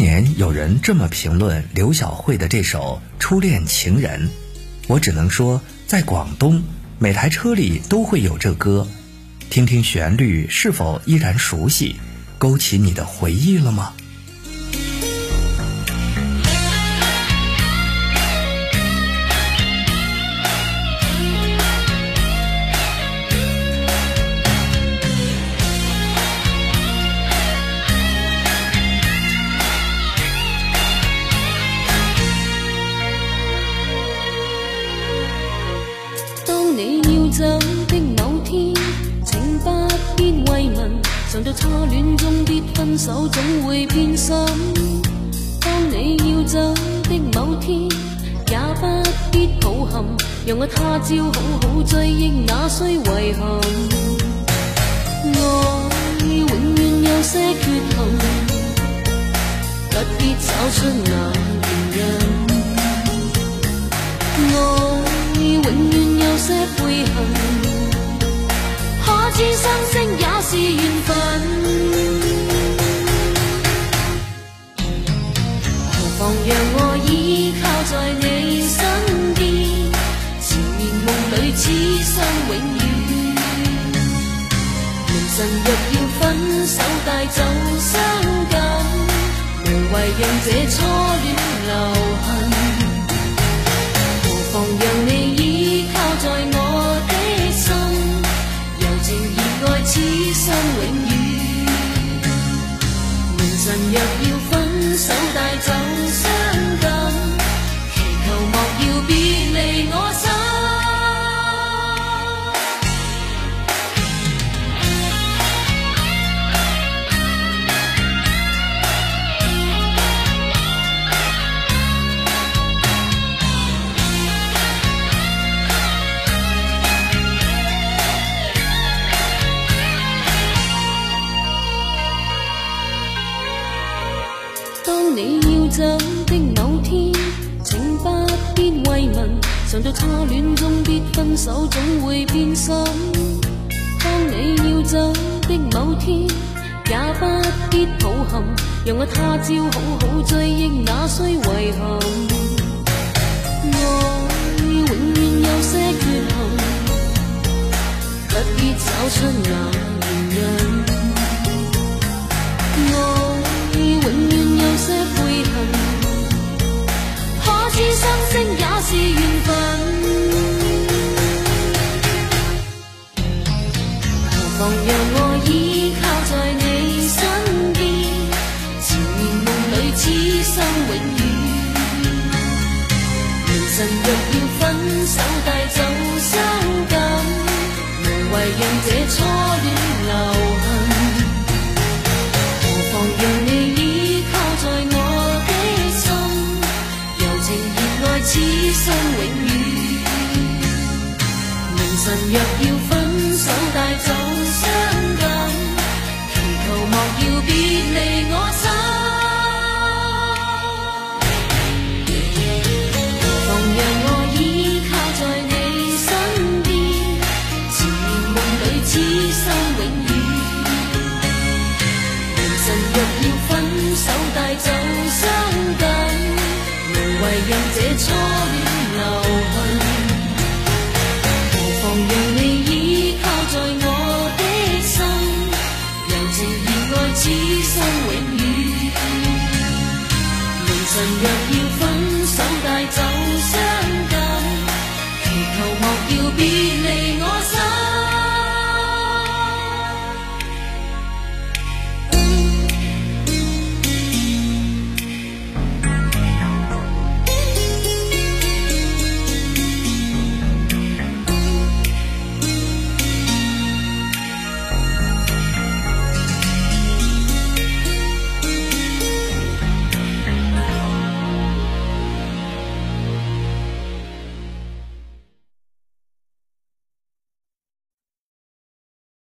年有人这么评论刘晓慧的这首《初恋情人》，我只能说，在广东每台车里都会有这歌，听听旋律是否依然熟悉，勾起你的回忆了吗？走的某天，请不必慰问，常在初恋中必分手，总会变心。当你要走的某天，也不必抱憾，让我他朝好好追忆，那需遗憾？爱永远有些缺憾，不必找出那原因。爱永远有些。相識也是緣分，何妨讓我依靠在你身邊，缠绵夢里痴心永遠。緣晨若要分手，帶走傷感，無谓讓這初戀留痕。若要分手，带走。你要走的某天，请不必慰问，常到初恋终必分手，总会变心。当你要走的某天，也不必抱憾，让我他朝好好追忆，那需遗憾？爱永远有些缺陷。何妨让我依靠在你身边，缠绵梦里，痴心永远。明晨若要分手，带走伤感，无谓让这初恋留痕。何妨让你倚靠在我的心，柔情热爱，痴心永远。明晨若要分。心永远，明晨若要分手，带走伤感，无谓让这初恋。